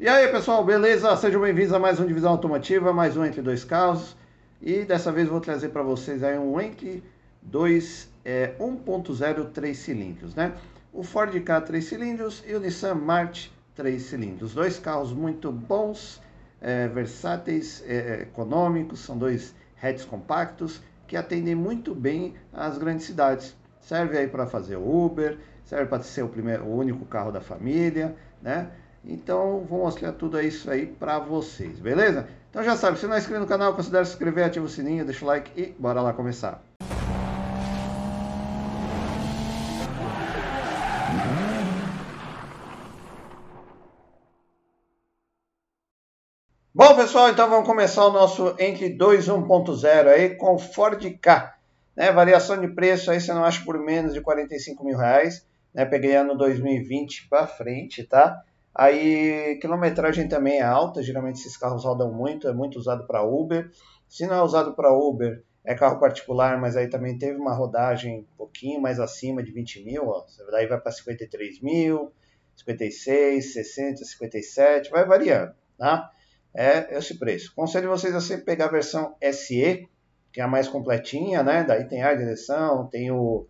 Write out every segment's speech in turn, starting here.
E aí pessoal, beleza? Sejam bem-vindos a mais um Divisão Automotiva, mais um Entre Dois Carros. E dessa vez vou trazer para vocês aí um Entre 2 é, 1.0 3 cilindros, né? O Ford Ka 3 cilindros e o Nissan March 3 cilindros. Dois carros muito bons, é, versáteis, é, econômicos, são dois hatches compactos que atendem muito bem às grandes cidades. Serve aí para fazer Uber, serve para ser o, primeiro, o único carro da família, né? Então, vou mostrar tudo isso aí para vocês, beleza? Então já sabe, se não é inscrito no canal, considere se inscrever, ativa o sininho, deixa o like e bora lá começar. Bom, pessoal, então vamos começar o nosso entre 2 1.0 aí com Ford K. Né, variação de preço aí você não acha por menos de 45 mil reais. Né, peguei ano 2020 para frente, tá? Aí, quilometragem também é alta, geralmente esses carros rodam muito, é muito usado para Uber. Se não é usado para Uber, é carro particular, mas aí também teve uma rodagem um pouquinho mais acima de 20 mil, ó. daí vai para 53 mil, 56, 60, 57, vai variando, tá? É esse preço. Conselho vocês a sempre pegar a versão SE, que é a mais completinha, né? Daí tem ar, direção, tem o,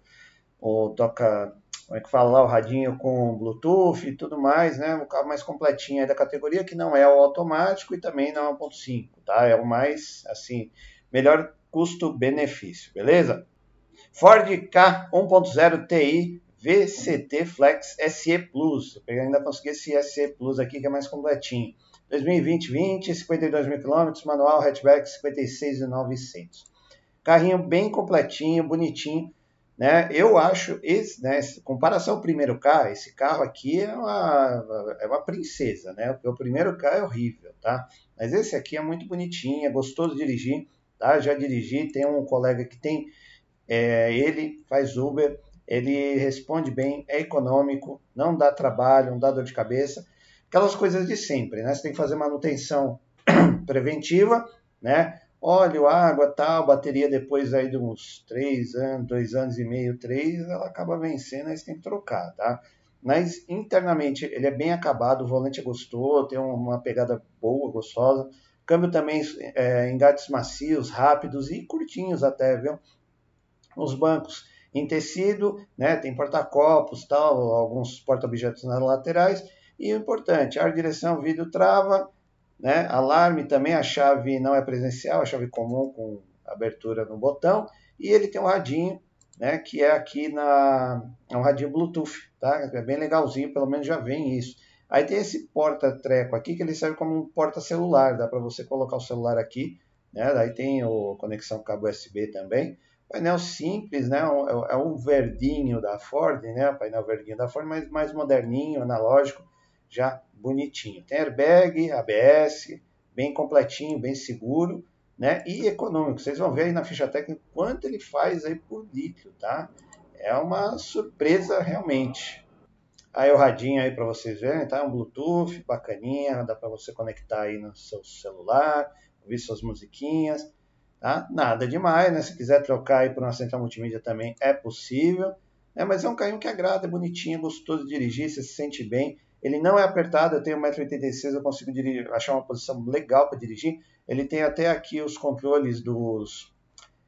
o toca como é que fala lá, o radinho com Bluetooth e tudo mais, né? O carro mais completinho aí da categoria, que não é o automático e também não é o 1.5, tá? É o mais, assim, melhor custo-benefício, beleza? Ford K 1.0 Ti VCT Flex SE Plus. Eu ainda consegui esse SE Plus aqui, que é mais completinho. 2020, 20, 52 mil quilômetros, manual, hatchback, 56,900. Carrinho bem completinho, bonitinho. Né? Eu acho, esse, né, comparação ao primeiro carro, esse carro aqui é uma, é uma princesa, né? O primeiro carro é horrível, tá? Mas esse aqui é muito bonitinho, é gostoso de dirigir, tá? Já dirigi, tem um colega que tem, é, ele faz Uber, ele responde bem, é econômico, não dá trabalho, não dá dor de cabeça, aquelas coisas de sempre, né? Você tem que fazer manutenção preventiva, né? Óleo, água, tal, bateria depois aí de uns 3 anos, 2 anos e meio, 3, ela acaba vencendo, aí você tem que trocar, tá? Mas internamente ele é bem acabado, o volante é gostoso, tem uma pegada boa, gostosa. Câmbio também é, engates macios, rápidos e curtinhos até, viu? Os bancos em tecido, né? Tem porta-copos, tal, alguns porta-objetos nas laterais. E o importante, ar, direção, vidro, trava, né? Alarme também, a chave não é presencial, a chave comum com abertura no botão. E ele tem um radinho, né? que é aqui na. É um radinho Bluetooth, tá? É bem legalzinho, pelo menos já vem isso. Aí tem esse porta-treco aqui que ele serve como um porta-celular, dá para você colocar o celular aqui, né? Daí tem o conexão cabo USB também. Painel simples, né? É um verdinho da Ford, né? Painel verdinho da Ford, mas mais moderninho, analógico já bonitinho. Tem airbag, ABS, bem completinho, bem seguro, né? E econômico. Vocês vão ver aí na ficha técnica quanto ele faz aí por litro, tá? É uma surpresa realmente. Aí o radinho aí para vocês verem, tá? Um Bluetooth bacaninha, dá para você conectar aí no seu celular, ouvir suas musiquinhas, tá? Nada demais, né? Se quiser trocar aí por uma central multimídia também é possível, né? Mas é um carrinho que agrada, é bonitinho, é gostoso de dirigir, você se sente bem. Ele não é apertado, eu tenho 1,86m, eu consigo dirigir, achar uma posição legal para dirigir. Ele tem até aqui os controles dos,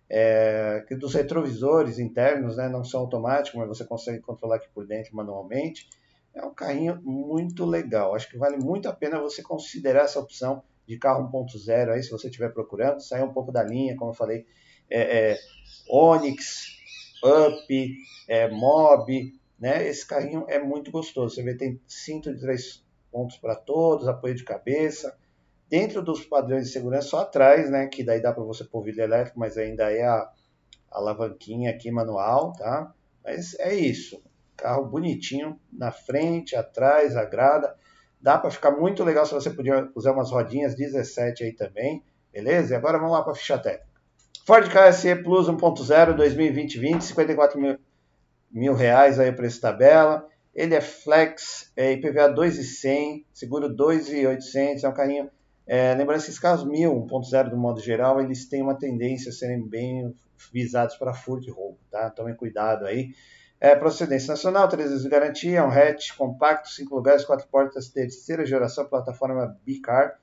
é, dos retrovisores internos, né? não são automáticos, mas você consegue controlar aqui por dentro manualmente. É um carrinho muito legal. Acho que vale muito a pena você considerar essa opção de carro 1.0 aí, se você estiver procurando. Sair um pouco da linha, como eu falei, é, é, Onix, Up, é, Mob, né? Esse carrinho é muito gostoso. Você vê, tem cinto de três pontos para todos, apoio de cabeça. Dentro dos padrões de segurança, só atrás, né? Que daí dá para você pôr vidro elétrico, mas ainda é a, a alavanquinha aqui manual, tá? Mas é isso. Carro bonitinho na frente, atrás, agrada. Dá para ficar muito legal se você puder usar umas rodinhas 17 aí também, beleza? E agora vamos lá para a ficha técnica. Ford KSE Plus 1.0 2020-20, 54 mil, mil reais aí o preço tabela. Ele é flex, é IPVA 2,100, seguro 2,800, é um carrinho... É, lembrando que esses carros 1000, 1.0 do modo geral, eles têm uma tendência a serem bem visados para furto e roubo, tá? Tomem cuidado aí. É, procedência nacional, 3 anos de garantia, um hatch compacto, 5 lugares, 4 portas, terceira geração, plataforma Bicar.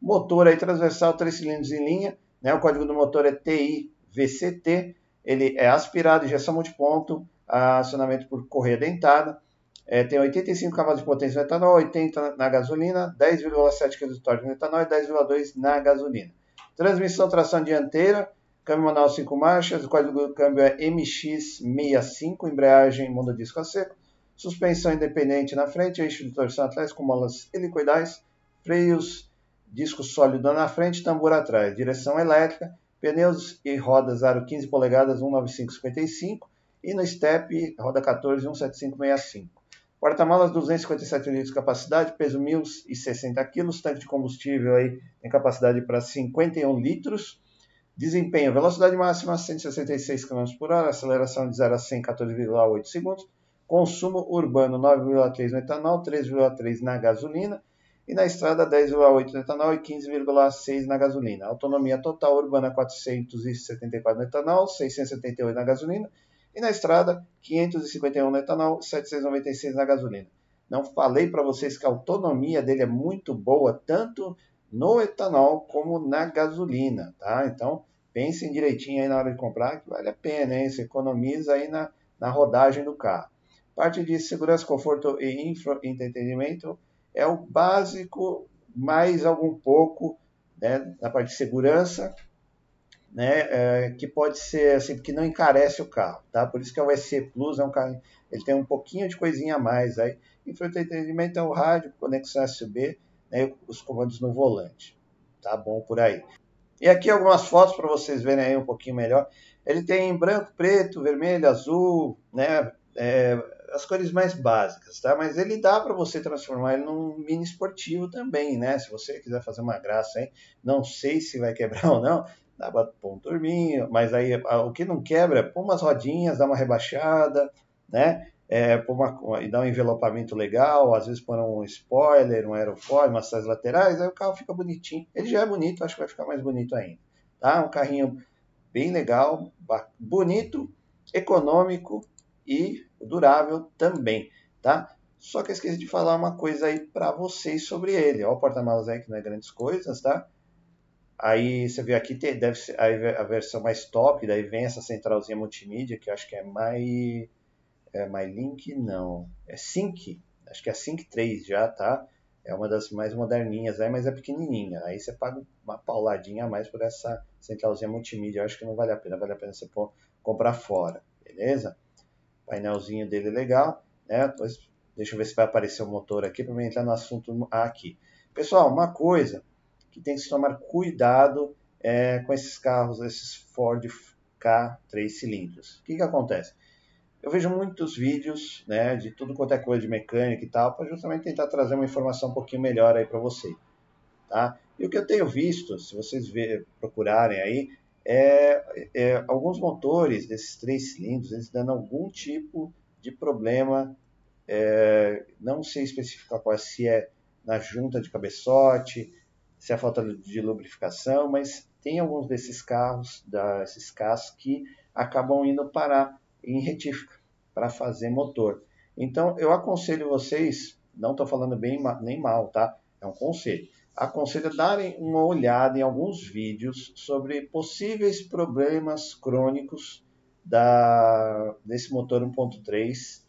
Motor aí transversal, 3 cilindros em linha, né? o código do motor é TIVCT, ele é aspirado, injeção multiponto, acionamento por correia dentada, é, tem 85 cavalos de potência no etanol, 80 na gasolina, 10,7 kg de torque no etanol e 10,2 na gasolina. Transmissão tração dianteira, câmbio manual 5 marchas, o código do câmbio é MX65, embreagem monodisco a seco, suspensão independente na frente, eixo de torção atrás com molas helicoidais, freios, disco sólido na frente, tambor atrás, direção elétrica, pneus e rodas aro 15 polegadas 19555 e no step roda 14 17565. Porta-malas 257 litros de capacidade, peso 1.060 kg, tanque de combustível aí tem capacidade para 51 litros. Desempenho, velocidade máxima 166 km por hora, aceleração de 0 a 100 14,8 segundos. Consumo urbano 9,3 no etanol, 3,3 na gasolina. E na estrada 10,8 no etanol e 15,6 na gasolina. Autonomia total urbana 474 no etanol, 678 na gasolina e na estrada, 551 no etanol, 796 na gasolina. Não falei para vocês que a autonomia dele é muito boa, tanto no etanol como na gasolina, tá? Então, pensem direitinho aí na hora de comprar, que vale a pena, hein? Você economiza aí na, na rodagem do carro. Parte de segurança, conforto e infra entretenimento é o básico, mais algum pouco, né, na parte de segurança, né, é, que pode ser assim, porque não encarece o carro, tá? Por isso que é o SC Plus, é um carro, ele tem um pouquinho de coisinha a mais aí. Infoentretenimento é o rádio, conexão USB, né, os comandos no volante. Tá bom por aí. E aqui algumas fotos para vocês verem aí um pouquinho melhor. Ele tem branco, preto, vermelho, azul, né? É, as cores mais básicas, tá? Mas ele dá para você transformar ele num mini esportivo também, né? Se você quiser fazer uma graça aí, não sei se vai quebrar ou não, dá para pôr um turminho, mas aí o que não quebra é pôr umas rodinhas, dá uma rebaixada, né? É, pôr uma, e dá um envelopamento legal, às vezes pôr um spoiler, um aerofólio, umas saídas laterais, aí o carro fica bonitinho. Ele já é bonito, acho que vai ficar mais bonito ainda. Tá? Um carrinho bem legal, bonito, econômico e durável também, tá? Só que eu esqueci de falar uma coisa aí para vocês sobre ele. Ó, o porta-malas aí que não é grandes coisas, tá? Aí você vê aqui, tem, deve ser a versão mais top, daí vem essa centralzinha multimídia, que eu acho que é My, é MyLink, não, é Sync, acho que é Sync 3 já, tá? É uma das mais moderninhas aí, mas é pequenininha. Aí você paga uma pauladinha a mais por essa centralzinha multimídia. Eu acho que não vale a pena, vale a pena você pôr, comprar fora, beleza? Painelzinho dele legal, né? Deixa eu ver se vai aparecer o motor aqui para entrar no assunto aqui. Pessoal, uma coisa, que tem que se tomar cuidado é, com esses carros, esses Ford K 3 cilindros. O que, que acontece? Eu vejo muitos vídeos né, de tudo quanto é coisa de mecânica e tal, para justamente tentar trazer uma informação um pouquinho melhor aí para você. Tá? E o que eu tenho visto, se vocês ver, procurarem aí, é, é, alguns motores desses três cilindros, eles dando algum tipo de problema, é, não sei especificar qual é, se é na junta de cabeçote, se é falta de lubrificação, mas tem alguns desses carros, desses carros que acabam indo parar em retífica para fazer motor. Então eu aconselho vocês, não estou falando bem nem mal, tá? É um conselho. Aconselho darem uma olhada em alguns vídeos sobre possíveis problemas crônicos da, desse motor 1.3,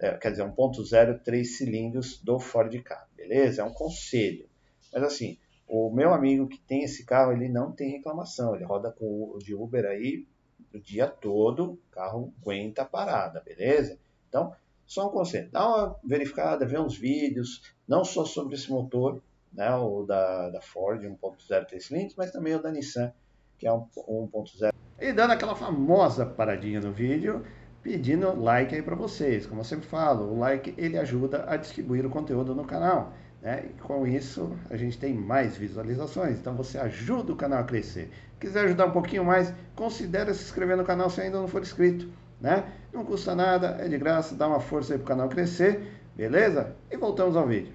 é, quer dizer, 1.0 3 cilindros do Ford Ka, beleza? É um conselho. Mas assim, o meu amigo que tem esse carro, ele não tem reclamação. Ele roda com o de Uber aí o dia todo, o carro aguenta a parada, beleza? Então, só um conselho. Dá uma verificada, vê uns vídeos, não só sobre esse motor, né, o da, da Ford 1.0 3 cilindros, mas também o da Nissan, que é um 1.0. E dando aquela famosa paradinha no vídeo, pedindo like aí para vocês. Como eu sempre falo, o like ele ajuda a distribuir o conteúdo no canal. Né? E com isso a gente tem mais visualizações, então você ajuda o canal a crescer. Quiser ajudar um pouquinho mais, considere se inscrever no canal se ainda não for inscrito. Né? Não custa nada, é de graça, dá uma força aí para o canal crescer, beleza? E voltamos ao vídeo.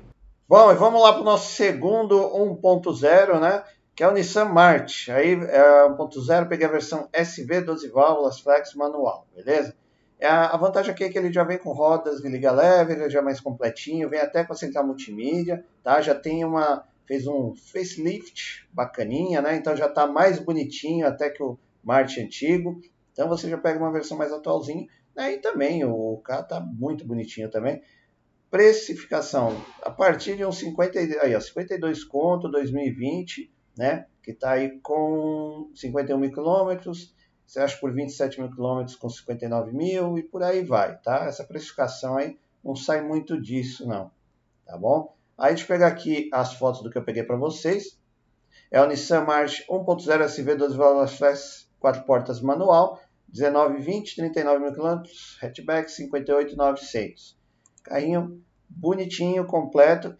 Bom, e vamos lá para o nosso segundo 1.0, né? Que é o Nissan March. Aí é 1.0, peguei a versão SV 12 válvulas flex manual, beleza? A vantagem aqui é que ele já vem com rodas de liga leve, ele já é mais completinho, vem até com a central multimídia, tá? Já tem uma fez um facelift bacaninha, né? Então já está mais bonitinho até que o Marte antigo. Então você já pega uma versão mais atualzinha. Né? E também o carro está muito bonitinho também. Precificação a partir de uns 50, aí, ó, 52 conto 2020, né? Que está aí com 51 mil quilômetros. Você acha por 27 mil quilômetros com 59 mil e por aí vai, tá? Essa precificação aí não sai muito disso, não, tá bom? Aí deixa eu pegar aqui as fotos do que eu peguei para vocês. É o Nissan March 1.0 SV 12 válvulas flex, 4 portas manual, 19,20, 39 mil quilômetros, hatchback 58,900. Carrinho bonitinho, completo.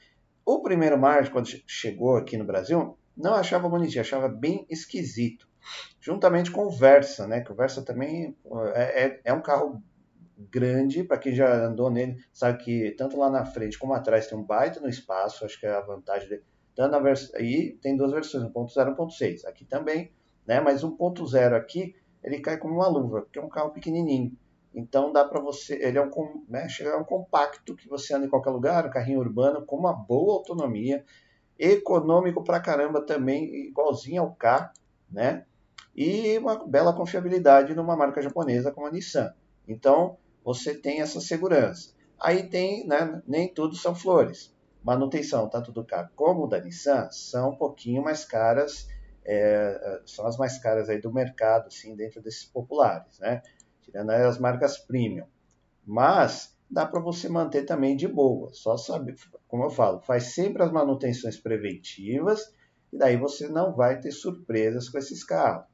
O primeiro March, quando chegou aqui no Brasil, não achava bonitinho, achava bem esquisito. Juntamente com o Versa, né? Que o Versa também é, é, é um carro grande, para quem já andou nele, sabe que tanto lá na frente como atrás tem um baita no espaço, acho que é a vantagem dele. Tanto na vers... Aí tem duas versões, 1.0 e 1.6. Aqui também, né? Mas 1.0 aqui, ele cai como uma luva, porque é um carro pequenininho. Então dá para você, ele é um, né, é um compacto que você anda em qualquer lugar, um carrinho urbano com uma boa autonomia, econômico pra caramba também, igualzinho ao K, né? E uma bela confiabilidade numa marca japonesa como a Nissan. Então, você tem essa segurança. Aí tem, né, nem tudo são flores. Manutenção, tanto do carro como da Nissan, são um pouquinho mais caras, é, são as mais caras aí do mercado, assim, dentro desses populares, né? Tirando as marcas premium. Mas dá para você manter também de boa. Só saber, como eu falo, faz sempre as manutenções preventivas e daí você não vai ter surpresas com esses carros.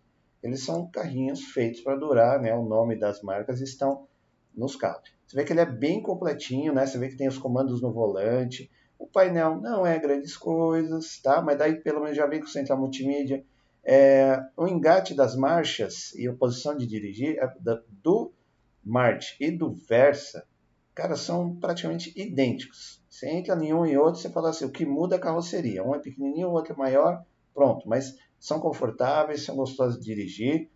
Eles são carrinhos feitos para durar, né? O nome das marcas estão nos carros. Você vê que ele é bem completinho, né? Você vê que tem os comandos no volante. O painel não é grandes coisas, tá? Mas daí pelo menos já vem com central multimídia. É, o engate das marchas e a posição de dirigir é do Marte e do Versa, cara, são praticamente idênticos. Você entra em um e outro, você fala assim, o que muda é a carroceria. Um é pequenininho, o outro é maior, pronto. Mas são confortáveis, são gostosos de dirigir.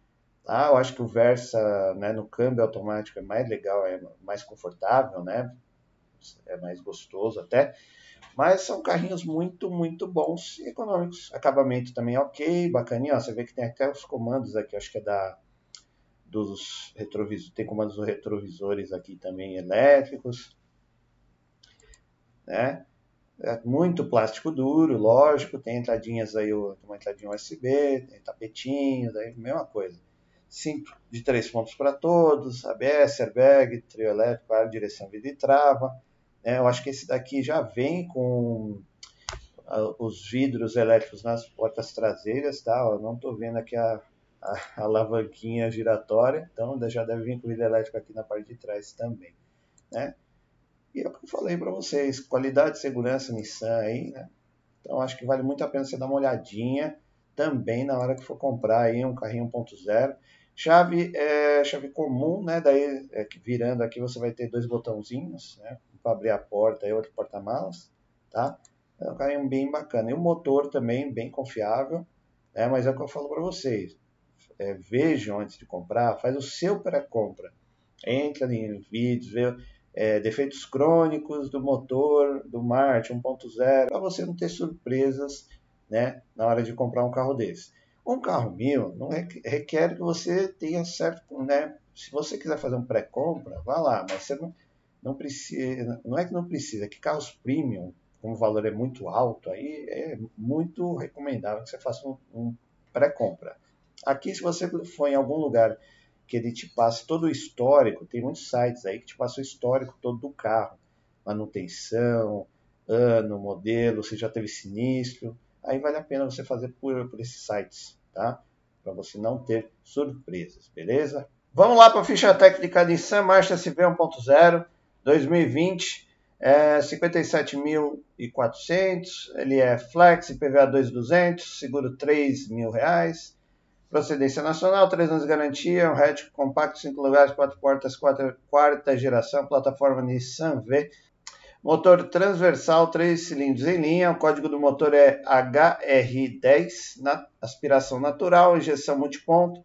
Tá? Eu acho que o Versa né, no câmbio automático é mais legal, é mais confortável, né? É mais gostoso até. Mas são carrinhos muito, muito bons e econômicos. Acabamento também é ok, bacaninha. Ó, você vê que tem até os comandos aqui, acho que é da dos retrovisores, tem comandos dos retrovisores aqui também elétricos, né? É muito plástico duro, lógico, tem entradinhas aí, uma entradinha USB, tem tapetinho, daí mesma coisa cinto de três pontos para todos, ABS, airbag, trio elétrico, ar, direção, vida e trava. É, eu acho que esse daqui já vem com os vidros elétricos nas portas traseiras, tá? Eu não estou vendo aqui a, a, a, alavanquinha giratória, então já deve vir com vidro elétrico aqui na parte de trás também, né? E é o que eu falei para vocês, qualidade e segurança Nissan aí, né? Então acho que vale muito a pena você dar uma olhadinha também na hora que for comprar aí um carrinho 1.0. Chave é chave comum, né? Daí é, virando aqui você vai ter dois botãozinhos, né? Para abrir a porta e outro porta-malas, tá? É um carrinho bem bacana. E o motor também bem confiável, né? Mas é o que eu falo para vocês. É, vejam antes de comprar, faz o seu pré-compra. Entra em vídeos, vê é, defeitos crônicos do motor do Marte 1.0, para você não ter surpresas né, na hora de comprar um carro desse. Um carro mil não requer que você tenha certo, né? Se você quiser fazer um pré-compra, vá lá, mas você não, não precisa, não é que não precisa, é que carros premium, como o valor é muito alto, aí é muito recomendável que você faça um, um pré-compra. Aqui, se você for em algum lugar que ele te passe todo o histórico, tem muitos sites aí que te passam o histórico todo do carro, manutenção, ano, modelo, se já teve sinistro, aí vale a pena você fazer por, por esses sites, tá? Para você não ter surpresas, beleza? Vamos lá para a ficha técnica de Nissan Marcha SV 1.0 2020, é 57.400, ele é flex, IPVA 2.200, seguro 3 mil reais, procedência nacional, 3 anos de garantia, um hatch compacto, 5 lugares, 4 portas, 4, quarta geração, plataforma Nissan V, Motor transversal, 3 cilindros em linha. O código do motor é HR10, na, aspiração natural, injeção multiponto.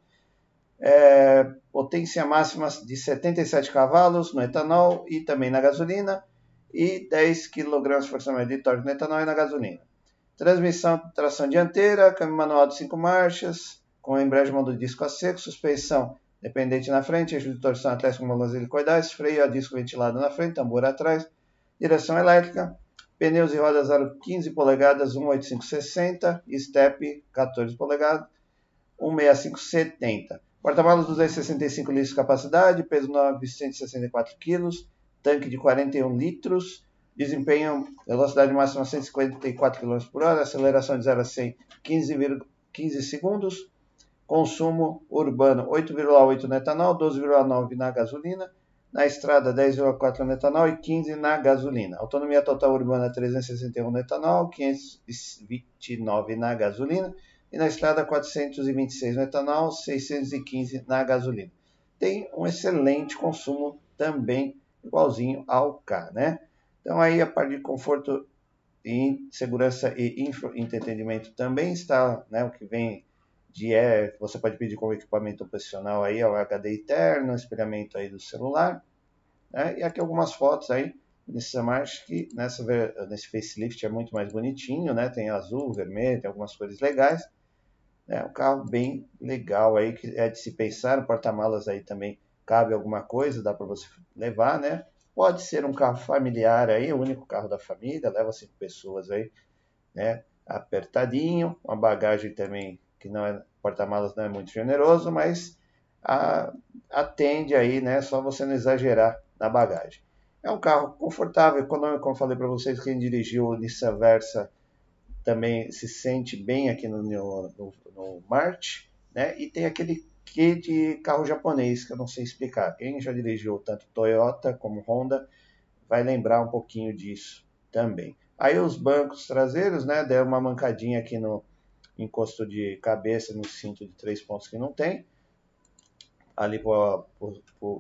é, potência máxima de 77 cavalos no etanol e também na gasolina, e 10 kg de força média de torque no etanol e na gasolina. Transmissão, tração dianteira, câmbio manual de 5 marchas, com embreagem modo de disco a seco, suspensão dependente na frente, eixo de torção atlético com balanço helicoidais, freio a disco ventilado na frente, tambor atrás, direção elétrica, pneus e rodas aro 15 polegadas 18560, step 14 polegadas 16570. Porta-malas 265 litros de capacidade, peso 964 kg, tanque de 41 litros, desempenho, velocidade máxima 154 km por hora, aceleração de 0 a 100 15, 15 segundos, consumo urbano 8,8 no etanol, 12,9 na gasolina, na estrada 10,4 no etanol e 15 na gasolina. Autonomia total urbana 361 no etanol, 529 na gasolina e na estrada 426 no etanol, 615 na gasolina. Tem um excelente consumo também igualzinho ao K, né? Então aí a parte de conforto e segurança e entretenimento também está, né, o que vem de é, você pode pedir como equipamento profissional aí, o HD interno, espelhamento aí do celular, né? E aqui algumas fotos aí nesse March que nessa, nesse facelift é muito mais bonitinho, né? Tem azul, vermelho, tem algumas cores legais. É um carro bem legal aí, que é de se pensar, o porta-malas aí também cabe alguma coisa, dá para você levar, né? Pode ser um carro familiar aí, o único carro da família, leva cinco pessoas aí, né? Apertadinho, uma bagagem também que não é porta-malas não é muito generoso, mas a, atende aí, né? Só você não exagerar na bagagem. É um carro confortável, econômico, como falei para vocês, quem dirigiu o Nissan Versa também se sente bem aqui no, no, no, March, né? E tem aquele que de carro japonês, que eu não sei explicar. Quem já dirigiu tanto Toyota como Honda vai lembrar um pouquinho disso também. Aí os bancos traseiros, né? Deu uma mancadinha aqui no, encosto de cabeça no cinto de três pontos que não tem, ali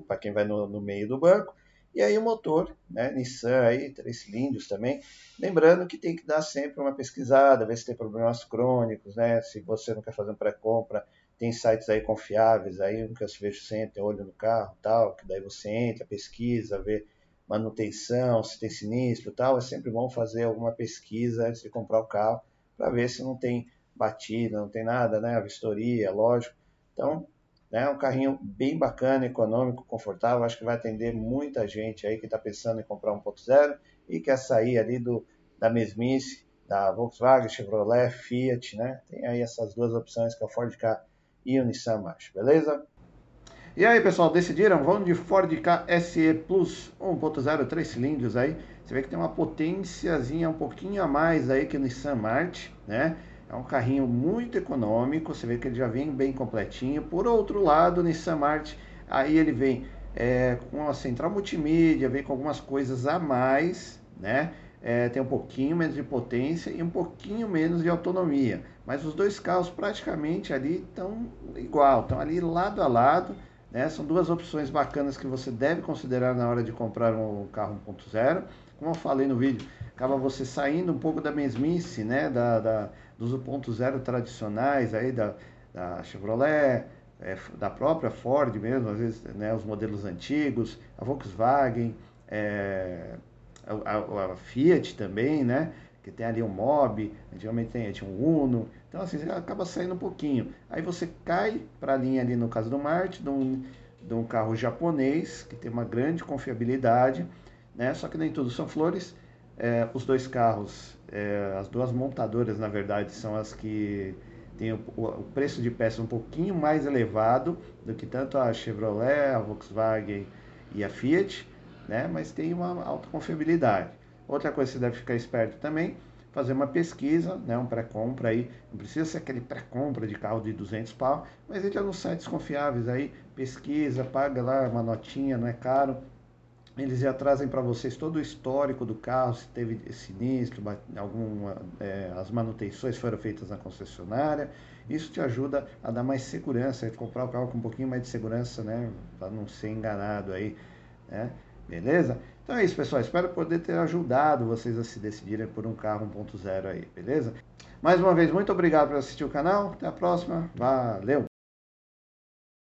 para quem vai no, no, meio do banco. E aí o motor, né, Nissan aí, três cilindros também. Lembrando que tem que dar sempre uma pesquisada, ver se tem problemas crônicos, né? Se você não quer fazer um pré-compra, tem sites aí confiáveis, aí que eu vejo sempre, olho no carro tal, que daí você entra, pesquisa, vê manutenção, se tem sinistro tal. É sempre bom fazer alguma pesquisa antes de comprar o carro, para ver se não tem batida, não tem nada, né? A vistoria, lógico. Então, né, é um carrinho bem bacana, econômico, confortável. Acho que vai atender muita gente aí que está pensando em comprar um 1.0 e quer sair ali do, da mesmice da Volkswagen, Chevrolet, Fiat, né? Tem aí essas duas opções que é o Ford Ka e o Nissan March, beleza? E aí, pessoal, decidiram? Vamos de Ford Ka SE Plus 1.0, 3 cilindros aí. Você vê que tem uma potênciazinha um pouquinho a mais aí que o Nissan March, né? É um carrinho muito econômico, você vê que ele já vem bem completinho. Por outro lado, o Nissan March, aí ele vem é, com a central multimídia, vem com algumas coisas a mais, né? É, tem um pouquinho menos de potência e um pouquinho menos de autonomia. Mas os dois carros praticamente ali estão igual, estão ali lado a lado. Né? São duas opções bacanas que você deve considerar na hora de comprar um carro 1.0. Como eu falei no vídeo, acaba você saindo um pouco da mesmice, né? da, da dos 1.0 tradicionais aí da, da Chevrolet, é, da própria Ford mesmo, às vezes né, os modelos antigos, a Volkswagen, é, a, a, a, Fiat também, né? Que tem ali um Mob, antigamente tinha um Uno, então assim, acaba saindo um pouquinho. Aí você cai para a linha ali no caso do Marte, de um, de um carro japonês, que tem uma grande confiabilidade, né? Só que nem tudo são flores, é, os dois carros, é, as duas montadoras, na verdade, são as que têm o, o, preço de peça um pouquinho mais elevado do que tanto a Chevrolet, a Volkswagen e a Fiat, né? mas tem uma alta confiabilidade. Outra coisa que você deve ficar esperto também, fazer uma pesquisa, né, um pré-compra aí, não precisa ser aquele pré-compra de carro de 200 pau, mas entra nos sites confiáveis aí, pesquisa, paga lá uma notinha, não é caro, eles já trazem para vocês todo o histórico do carro, se teve sinistro, alguma, é, as manutenções foram feitas na concessionária. Isso te ajuda a dar mais segurança, a comprar o carro com um pouquinho mais de segurança, né? Para não ser enganado aí, né? Beleza? Então é isso, pessoal. Espero poder ter ajudado vocês a se decidirem por um carro 1.0 aí, beleza? Mais uma vez, muito obrigado por assistir o canal. Até a próxima. Valeu!